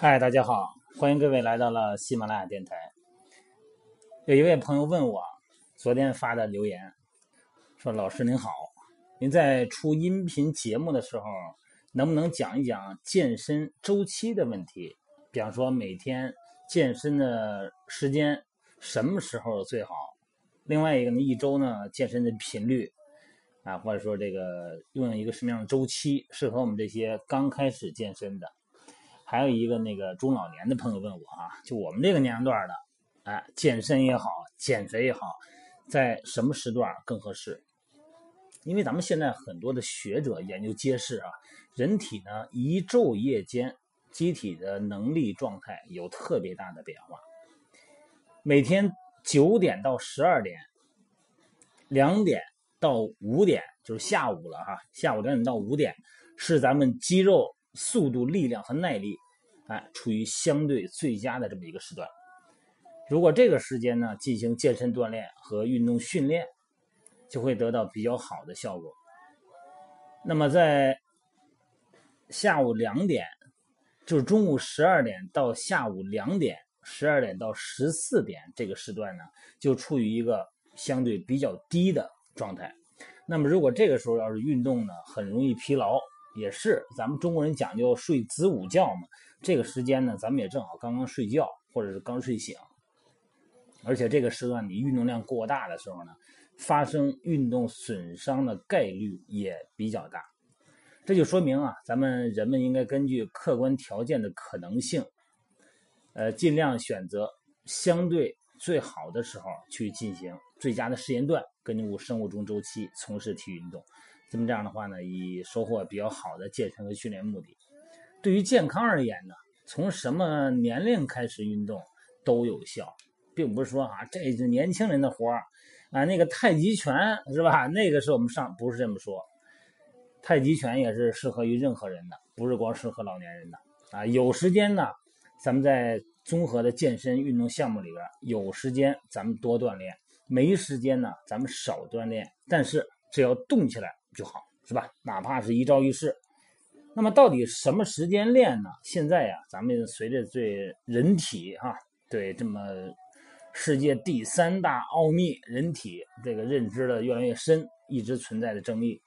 嗨，大家好，欢迎各位来到了喜马拉雅电台。有一位朋友问我，昨天发的留言说：“老师您好，您在出音频节目的时候，能不能讲一讲健身周期的问题？比方说每天健身的时间什么时候最好？另外一个呢，一周呢健身的频率啊，或者说这个用一个什么样的周期适合我们这些刚开始健身的？”还有一个那个中老年的朋友问我啊，就我们这个年龄段的，哎，健身也好，减肥也好，在什么时段更合适？因为咱们现在很多的学者研究揭示啊，人体呢一昼夜间机体的能力状态有特别大的变化。每天九点到十二点，两点到五点就是下午了哈，下午两点到五点是咱们肌肉。速度、力量和耐力，哎，处于相对最佳的这么一个时段。如果这个时间呢进行健身锻炼和运动训练，就会得到比较好的效果。那么在下午两点，就是中午十二点到下午两点，十二点到十四点这个时段呢，就处于一个相对比较低的状态。那么如果这个时候要是运动呢，很容易疲劳。也是，咱们中国人讲究睡子午觉嘛。这个时间呢，咱们也正好刚刚睡觉，或者是刚睡醒。而且这个时段你运动量过大的时候呢，发生运动损伤的概率也比较大。这就说明啊，咱们人们应该根据客观条件的可能性，呃，尽量选择相对最好的时候去进行最佳的时间段，根据生物钟周期从事体育运动。那么这样的话呢，以收获比较好的健身和训练目的。对于健康而言呢，从什么年龄开始运动都有效，并不是说啊，这是年轻人的活儿啊，那个太极拳是吧？那个是我们上不是这么说，太极拳也是适合于任何人的，不是光适合老年人的啊。有时间呢，咱们在综合的健身运动项目里边，有时间咱们多锻炼，没时间呢，咱们少锻炼，但是只要动起来。就好是吧？哪怕是一朝一夕。那么到底什么时间练呢？现在呀，咱们随着对人体哈，对这么世界第三大奥秘人体这个认知的越来越深，一直存在的争议。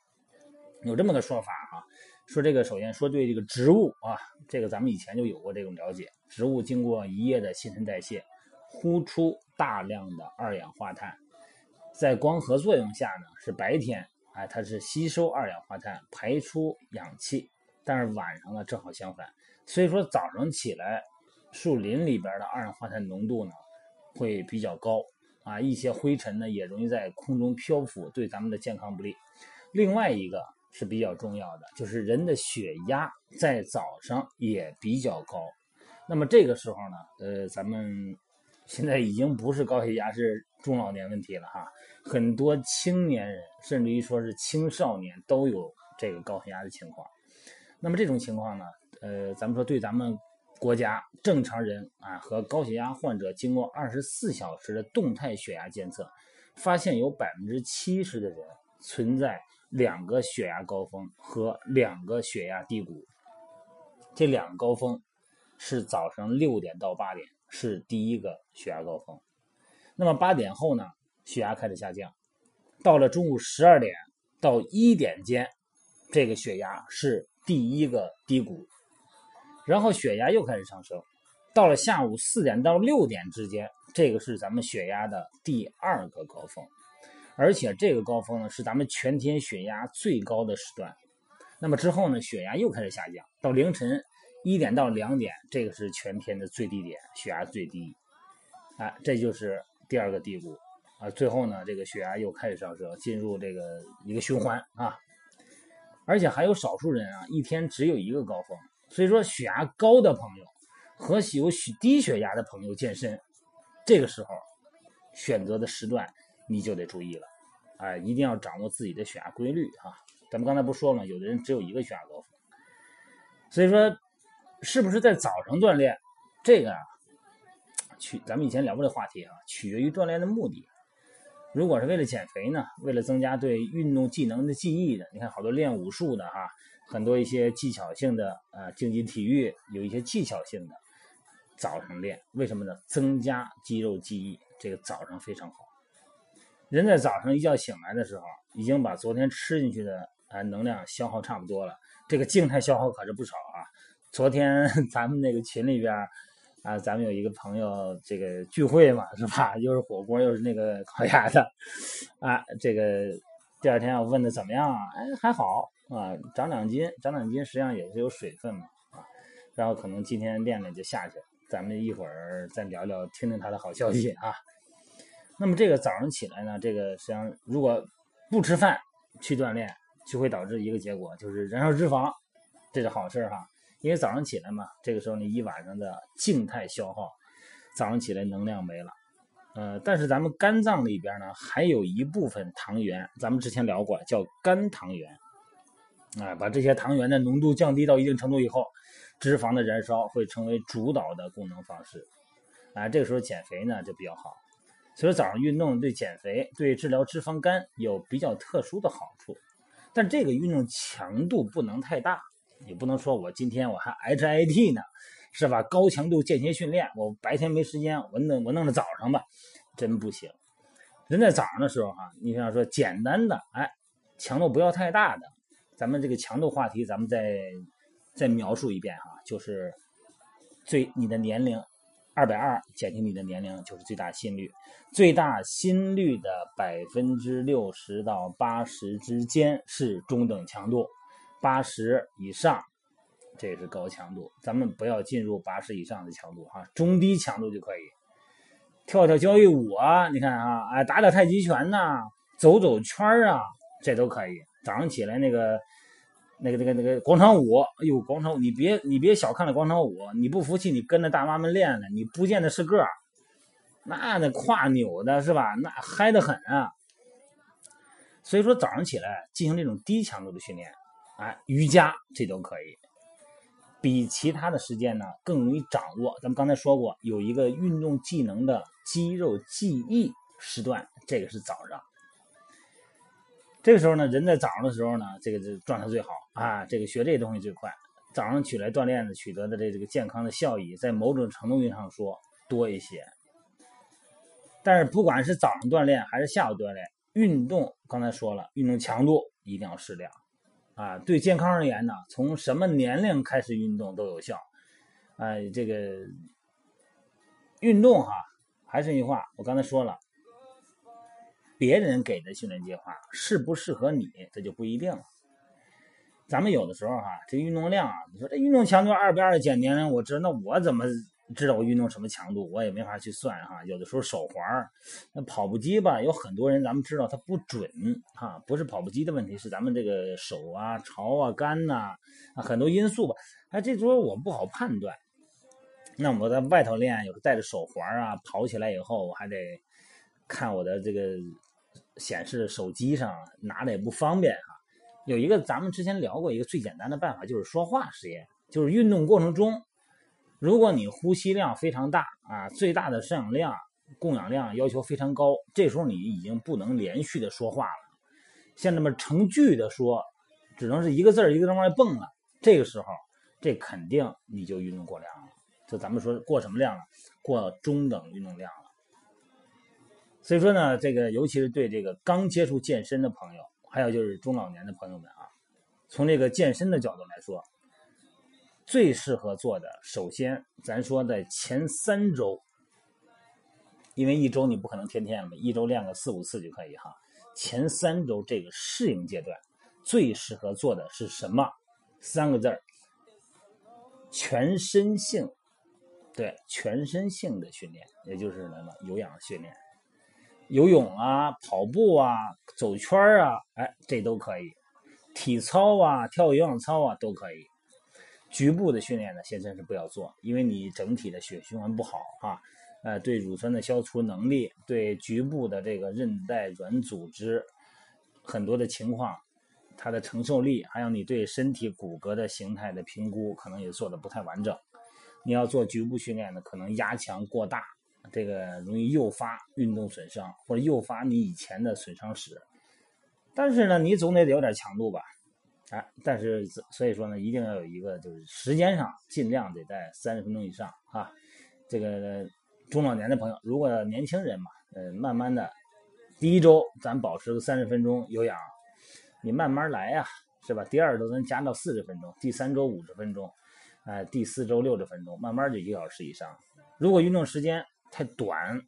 有这么个说法哈，说这个首先说对这个植物啊，这个咱们以前就有过这种了解。植物经过一夜的新陈代谢，呼出大量的二氧化碳，在光合作用下呢，是白天。哎，它是吸收二氧化碳，排出氧气，但是晚上呢正好相反，所以说早上起来，树林里边的二氧化碳浓度呢会比较高啊，一些灰尘呢也容易在空中漂浮，对咱们的健康不利。另外一个是比较重要的，就是人的血压在早上也比较高，那么这个时候呢，呃，咱们。现在已经不是高血压是中老年问题了哈，很多青年人甚至于说是青少年都有这个高血压的情况。那么这种情况呢，呃，咱们说对咱们国家正常人啊和高血压患者经过二十四小时的动态血压监测，发现有百分之七十的人存在两个血压高峰和两个血压低谷。这两个高峰是早上六点到八点。是第一个血压高峰，那么八点后呢，血压开始下降，到了中午十二点到一点间，这个血压是第一个低谷，然后血压又开始上升，到了下午四点到六点之间，这个是咱们血压的第二个高峰，而且这个高峰呢是咱们全天血压最高的时段，那么之后呢，血压又开始下降，到凌晨。一点到两点，这个是全天的最低点，血压最低，啊，这就是第二个低谷，啊，最后呢，这个血压又开始上升，进入这个一个循环啊，而且还有少数人啊，一天只有一个高峰，所以说血压高的朋友和有血低血压的朋友健身，这个时候选择的时段你就得注意了，哎，一定要掌握自己的血压规律啊，咱们刚才不说了？有的人只有一个血压高峰，所以说。是不是在早上锻炼？这个啊，取咱们以前聊过这话题啊，取决于锻炼的目的。如果是为了减肥呢，为了增加对运动技能的记忆的，你看好多练武术的哈，很多一些技巧性的啊，竞技体育有一些技巧性的，早上练，为什么呢？增加肌肉记忆，这个早上非常好。人在早上一觉醒来的时候，已经把昨天吃进去的啊能量消耗差不多了。这个静态消耗可是不少。昨天 咱们那个群里边啊，咱们有一个朋友这个聚会嘛，是吧？又是火锅，又是那个烤鸭的啊。这个第二天我问的怎么样啊？哎，还好啊，长两斤，长两斤，实际上也是有水分嘛啊。然后可能今天练练就下去了。咱们一会儿再聊聊，听听他的好消息啊。那么这个早上起来呢，这个实际上如果不吃饭去锻炼，就会导致一个结果，就是燃烧脂肪，这是好事哈。因为早上起来嘛，这个时候你一晚上的静态消耗，早上起来能量没了。呃，但是咱们肝脏里边呢，还有一部分糖原，咱们之前聊过，叫肝糖原。啊，把这些糖原的浓度降低到一定程度以后。脂肪的燃烧会成为主导的功能方式，啊，这个时候减肥呢就比较好。所以早上运动对减肥、对治疗脂肪肝有比较特殊的好处，但这个运动强度不能太大，你不能说我今天我还 HIT 呢，是吧？高强度间歇训练，我白天没时间，我弄我弄到早上吧，真不行。人在早上的时候哈，你想说简单的，哎，强度不要太大的，咱们这个强度话题，咱们再。再描述一遍哈，就是最你的年龄二百二减去你的年龄就是最大心率，最大心率的百分之六十到八十之间是中等强度，八十以上这是高强度，咱们不要进入八十以上的强度哈，中低强度就可以，跳跳交谊舞啊，你看啊，哎打打太极拳呐，走走圈啊，这都可以，早上起来那个。那个、那个、那个广场舞，哎呦，广场舞，你别、你别小看了广场舞，你不服气，你跟着大妈们练练，你不见得是个，那那胯扭的是吧？那嗨得很啊。所以说早上起来进行这种低强度的训练，哎，瑜伽这都可以，比其他的时间呢更容易掌握。咱们刚才说过，有一个运动技能的肌肉记忆时段，这个是早上。这个时候呢，人在早上的时候呢，这个这状态最好啊，这个学这东西最快。早上起来锻炼的取得的这这个健康的效益，在某种程度上说多一些。但是不管是早上锻炼还是下午锻炼，运动刚才说了，运动强度一定要适量啊。对健康而言呢，从什么年龄开始运动都有效。哎，这个运动哈，还是那句话，我刚才说了。别人给的训练计划适不适合你，这就不一定了。咱们有的时候哈，这运动量啊，你说这运动强度二百二减年龄，我知道，那我怎么知道我运动什么强度？我也没法去算哈。有的时候手环那跑步机吧，有很多人咱们知道它不准哈，不是跑步机的问题，是咱们这个手啊、潮啊、干呐很多因素吧。哎，这时候我不好判断。那我在外头练，有时带着手环啊，跑起来以后我还得看我的这个。显示手机上拿着也不方便哈。有一个咱们之前聊过一个最简单的办法，就是说话实验。就是运动过程中，如果你呼吸量非常大啊，最大的摄氧量、供氧量要求非常高，这时候你已经不能连续的说话了，像这么成句的说，只能是一个字一个字往外蹦了。这个时候，这肯定你就运动过量了。就咱们说过什么量了？过中等运动量了。所以说呢，这个尤其是对这个刚接触健身的朋友，还有就是中老年的朋友们啊，从这个健身的角度来说，最适合做的，首先咱说在前三周，因为一周你不可能天天嘛，一周练个四五次就可以哈。前三周这个适应阶段，最适合做的是什么？三个字儿：全身性。对，全身性的训练，也就是什么有氧训练。游泳啊，跑步啊，走圈啊，哎，这都可以。体操啊，跳有氧操啊，都可以。局部的训练呢，先生是不要做，因为你整体的血循环不好啊。呃，对乳酸的消除能力，对局部的这个韧带软组织很多的情况，它的承受力，还有你对身体骨骼的形态的评估，可能也做的不太完整。你要做局部训练呢，可能压强过大。这个容易诱发运动损伤，或者诱发你以前的损伤史。但是呢，你总得有点强度吧？哎，但是所以说呢，一定要有一个，就是时间上尽量得在三十分钟以上啊。这个中老年的朋友，如果年轻人嘛，呃，慢慢的，第一周咱保持个三十分钟有氧，你慢慢来呀，是吧？第二周咱加到四十分钟，第三周五十分钟，哎，第四周六十分钟，慢慢就一个小时以上。如果运动时间太短，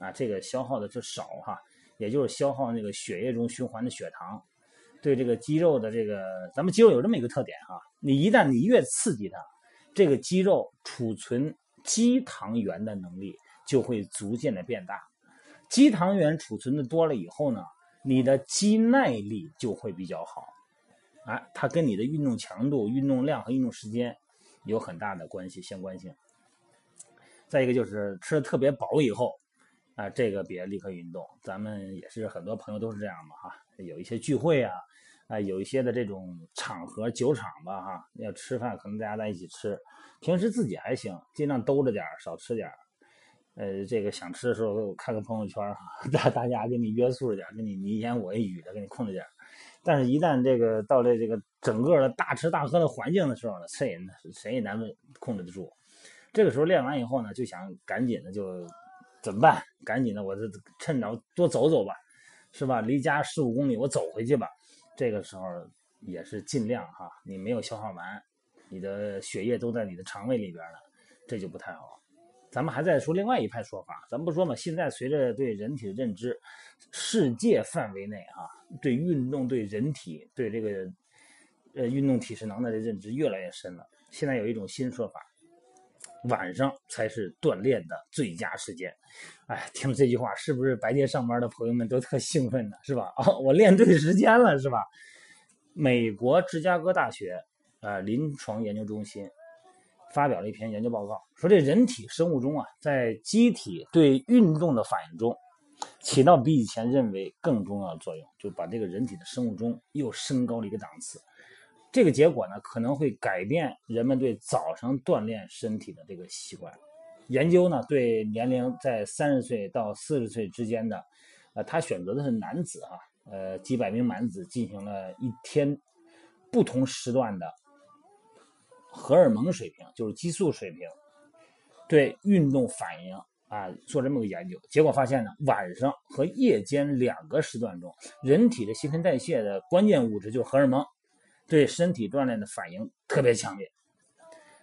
啊，这个消耗的就少哈，也就是消耗那个血液中循环的血糖，对这个肌肉的这个，咱们肌肉有这么一个特点哈，你一旦你越刺激它，这个肌肉储存。肌糖原的能力就会逐渐的变大，肌糖原储存的多了以后呢，你的肌耐力就会比较好，啊，它跟你的运动强度、运动量和运动时间有很大的关系相关性。再一个就是吃的特别饱以后，啊，这个别立刻运动。咱们也是很多朋友都是这样嘛，哈，有一些聚会啊，啊，有一些的这种场合酒场吧，哈，要吃饭可能大家在一起吃。平时自己还行，尽量兜着点少吃点呃，这个想吃的时候看个朋友圈，大大家给你约束着点给你你一言我一语的给你控制点但是，一旦这个到了这个整个的大吃大喝的环境的时候呢，谁也谁也难控制得住。这个时候练完以后呢，就想赶紧的就怎么办？赶紧的，我就趁着多走走吧，是吧？离家十五公里，我走回去吧。这个时候也是尽量哈，你没有消化完。你的血液都在你的肠胃里边呢，这就不太好。咱们还在说另外一派说法，咱们不说嘛？现在随着对人体的认知，世界范围内啊，对运动、对人体、对这个呃运动体适能的认知越来越深了。现在有一种新说法，晚上才是锻炼的最佳时间。哎，听了这句话，是不是白天上班的朋友们都特兴奋呢？是吧？哦，我练对时间了，是吧？美国芝加哥大学。啊，临床研究中心发表了一篇研究报告，说这人体生物钟啊，在机体对运动的反应中，起到比以前认为更重要的作用，就把这个人体的生物钟又升高了一个档次。这个结果呢，可能会改变人们对早上锻炼身体的这个习惯。研究呢，对年龄在三十岁到四十岁之间的，呃，他选择的是男子啊，呃，几百名男子进行了一天不同时段的。荷尔蒙水平就是激素水平，对运动反应啊做这么个研究，结果发现呢，晚上和夜间两个时段中，人体的新陈代谢的关键物质就是荷尔蒙，对身体锻炼的反应特别强烈。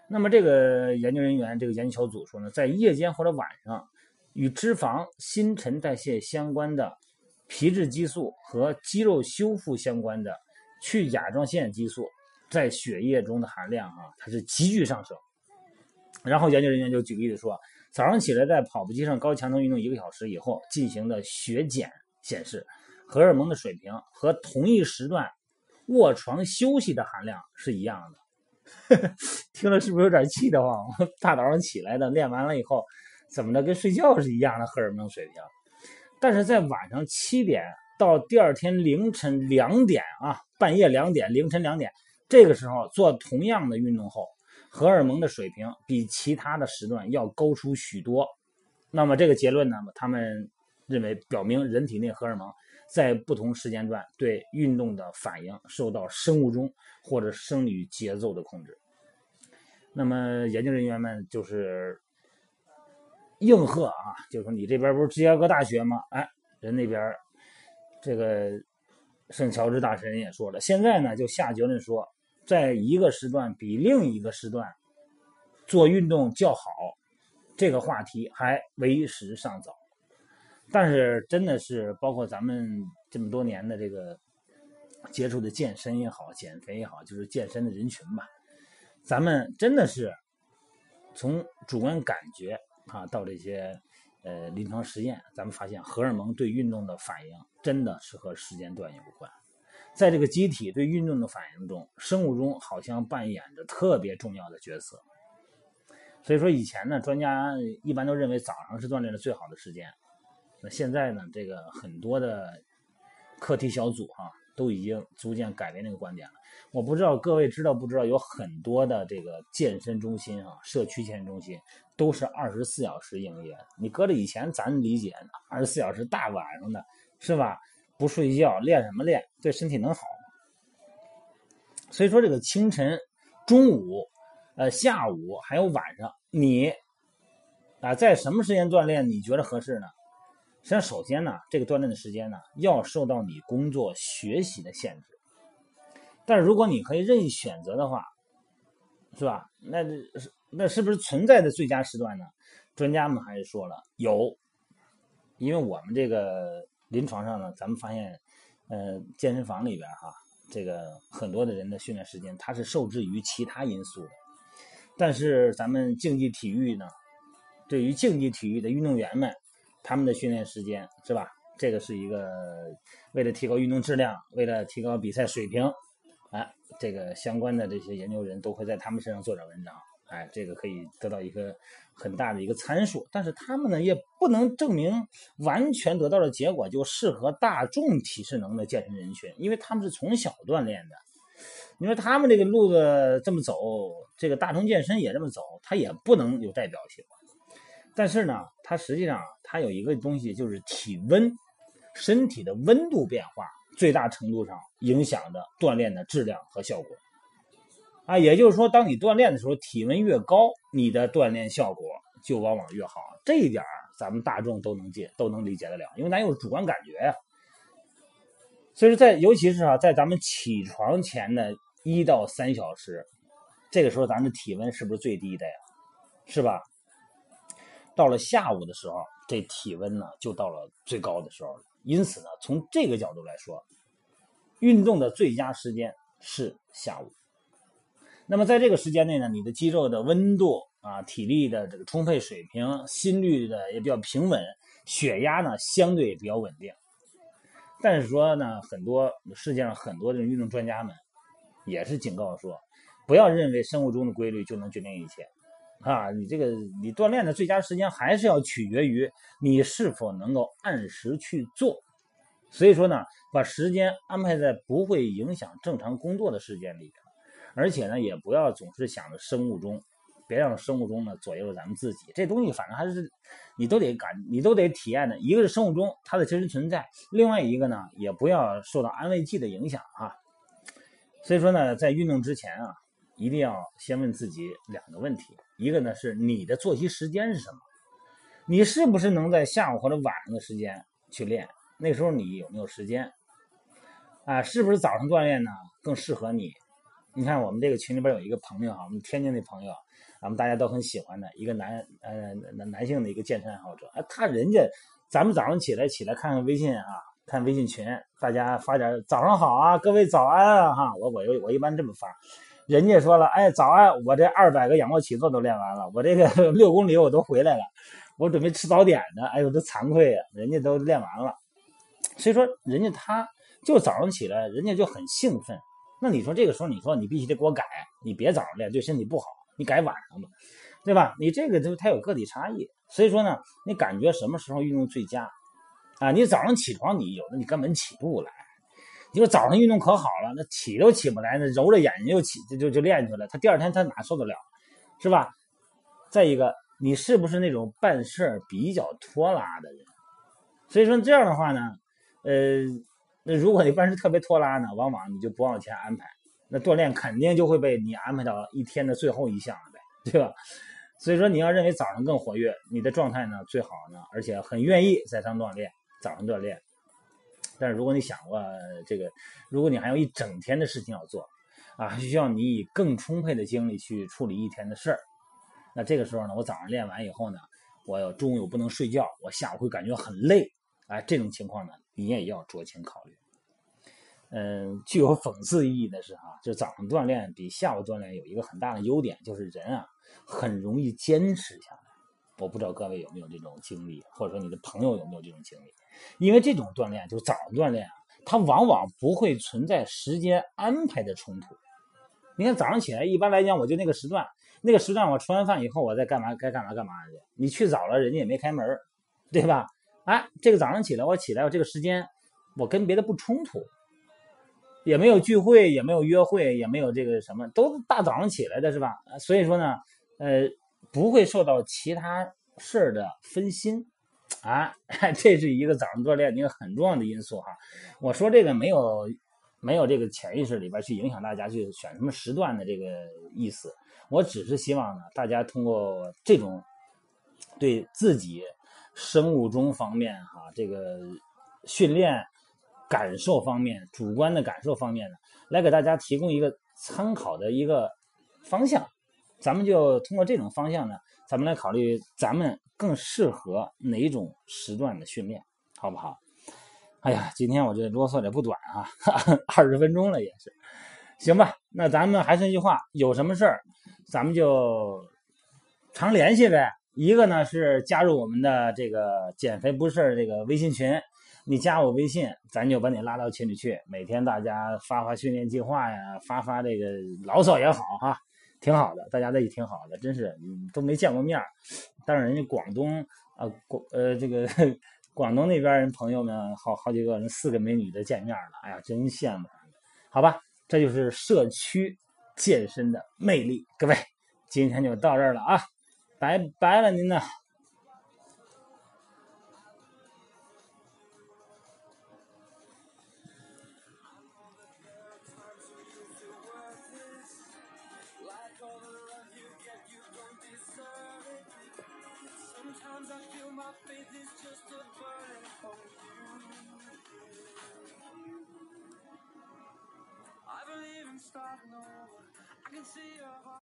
那么这个研究人员这个研究小组说呢，在夜间或者晚上，与脂肪新陈代谢相关的皮质激素和肌肉修复相关的去甲状腺激素。在血液中的含量啊，它是急剧上升。然后研究人员就举例子说，早上起来在跑步机上高强度运动一个小时以后进行的血检显示，荷尔蒙的水平和同一时段卧床休息的含量是一样的。听了是不是有点气得慌？大早上起来的练完了以后，怎么的跟睡觉是一样的荷尔蒙水平？但是在晚上七点到第二天凌晨两点啊，半夜两点，凌晨两点。这个时候做同样的运动后，荷尔蒙的水平比其他的时段要高出许多。那么这个结论呢？他们认为表明人体内荷尔蒙在不同时间段对运动的反应受到生物钟或者生理节奏的控制。那么研究人员们就是应和啊，就说你这边不是芝加哥大学吗？哎，人那边这个圣乔治大神也说了，现在呢就下结论说。在一个时段比另一个时段做运动较好，这个话题还为时尚早。但是真的是包括咱们这么多年的这个接触的健身也好、减肥也好，就是健身的人群吧，咱们真的是从主观感觉啊到这些呃临床实验，咱们发现荷尔蒙对运动的反应真的是和时间段有关。在这个机体对运动的反应中，生物钟好像扮演着特别重要的角色。所以说，以前呢，专家一般都认为早上是锻炼的最好的时间。那现在呢，这个很多的课题小组哈，都已经逐渐改变这个观点了。我不知道各位知道不知道，有很多的这个健身中心啊，社区健身中心都是二十四小时营业。你搁着以前咱理解二十四小时大晚上的，是吧？不睡觉练什么练？对身体能好吗？所以说，这个清晨、中午、呃下午还有晚上，你啊，在什么时间锻炼你觉得合适呢？实际上，首先呢，这个锻炼的时间呢，要受到你工作学习的限制。但是如果你可以任意选择的话，是吧？那是那是不是存在的最佳时段呢？专家们还是说了有，因为我们这个临床上呢，咱们发现，呃，健身房里边哈，这个很多的人的训练时间它是受制于其他因素的。但是咱们竞技体育呢，对于竞技体育的运动员们，他们的训练时间是吧？这个是一个为了提高运动质量，为了提高比赛水平，哎，这个相关的这些研究人都会在他们身上做点文章，哎，这个可以得到一个很大的一个参数。但是他们呢，也不能证明完全得到的结果就适合大众体适能的健身人群，因为他们是从小锻炼的。你说他们这个路子这么走，这个大众健身也这么走，他也不能有代表性。但是呢，它实际上它有一个东西，就是体温，身体的温度变化最大程度上影响着锻炼的质量和效果。啊，也就是说，当你锻炼的时候，体温越高，你的锻炼效果就往往越好。这一点咱们大众都能解，都能理解得了，因为咱有主观感觉呀。所以说，在尤其是啊，在咱们起床前的一到三小时，这个时候咱的体温是不是最低的呀？是吧？到了下午的时候，这体温呢就到了最高的时候了。因此呢，从这个角度来说，运动的最佳时间是下午。那么在这个时间内呢，你的肌肉的温度啊、体力的这个充沛水平、心率的也比较平稳，血压呢相对也比较稳定。但是说呢，很多世界上很多的运动专家们也是警告说，不要认为生物钟的规律就能决定一切，啊，你这个你锻炼的最佳时间还是要取决于你是否能够按时去做。所以说呢，把时间安排在不会影响正常工作的时间里边，而且呢，也不要总是想着生物钟。别让生物钟呢左右了咱们自己，这东西反正还是你都得感，你都得体验的。一个是生物钟它的真实存在，另外一个呢也不要受到安慰剂的影响啊。所以说呢，在运动之前啊，一定要先问自己两个问题：一个呢是你的作息时间是什么？你是不是能在下午或者晚上的时间去练？那时候你有没有时间？啊，是不是早上锻炼呢更适合你？你看我们这个群里边有一个朋友哈，我们天津的朋友。咱们大家都很喜欢的一个男呃男男性的一个健身爱好者，他人家咱们早上起来起来看看微信啊，看微信群，大家发点早上好啊，各位早安啊哈，我我我一般这么发，人家说了，哎早安，我这二百个仰卧起坐都练完了，我这个 六公里我都回来了，我准备吃早点呢，哎呦这惭愧呀，人家都练完了，所以说人家他就早上起来，人家就很兴奋，那你说这个时候你说你必须得给我改，你别早上练，对身体不好。你改晚上吧，对吧？你这个就它有个体差异，所以说呢，你感觉什么时候运动最佳啊？你早上起床，你有的你根本起不来。你说早上运动可好了，那起都起不来，那揉着眼睛就起就就就练去了，他第二天他哪受得了，是吧？再一个，你是不是那种办事儿比较拖拉的人？所以说这样的话呢，呃，那如果你办事特别拖拉呢，往往你就不往前安排。那锻炼肯定就会被你安排到一天的最后一项了呗，对吧？所以说你要认为早上更活跃，你的状态呢最好呢，而且很愿意在上锻炼，早上锻炼。但是如果你想过这个，如果你还有一整天的事情要做，啊，需要你以更充沛的精力去处理一天的事儿，那这个时候呢，我早上练完以后呢，我中午又不能睡觉，我下午会感觉很累，哎，这种情况呢，你也要酌情考虑。嗯，具有讽刺意义的是啊，就早上锻炼比下午锻炼有一个很大的优点，就是人啊很容易坚持下来。我不知道各位有没有这种经历，或者说你的朋友有没有这种经历？因为这种锻炼，就是早上锻炼啊，它往往不会存在时间安排的冲突。你看早上起来，一般来讲我就那个时段，那个时段我吃完饭以后，我再干嘛该干嘛干嘛去。你去早了，人家也没开门，对吧？哎，这个早上起来我起来，我这个时间我跟别的不冲突。也没有聚会，也没有约会，也没有这个什么，都大早上起来的是吧？所以说呢，呃，不会受到其他事儿的分心啊，这是一个早上锻炼一个很重要的因素哈。我说这个没有没有这个潜意识里边去影响大家去选什么时段的这个意思，我只是希望呢，大家通过这种对自己生物钟方面哈，这个训练感受方面、主观的感受方面呢，来给大家提供一个参考的一个方向。咱们就通过这种方向呢，咱们来考虑咱们更适合哪种时段的训练，好不好？哎呀，今天我这啰嗦的不短啊，二十分钟了也是，行吧？那咱们还是那句话，有什么事儿，咱们就常联系呗。一个呢是加入我们的这个减肥不是这个微信群，你加我微信，咱就把你拉到群里去，每天大家发发训练计划呀，发发这个牢骚也好哈，挺好的，大家在一起挺好的，真是都没见过面儿但是人家广东啊广呃这个。广东那边人朋友们好好几个人，四个美女的见面了，哎呀，真羡慕。好吧，这就是社区健身的魅力。各位，今天就到这儿了啊，拜拜了您呢。faith is just a burden for you. I believe in starting over. I can see your heart.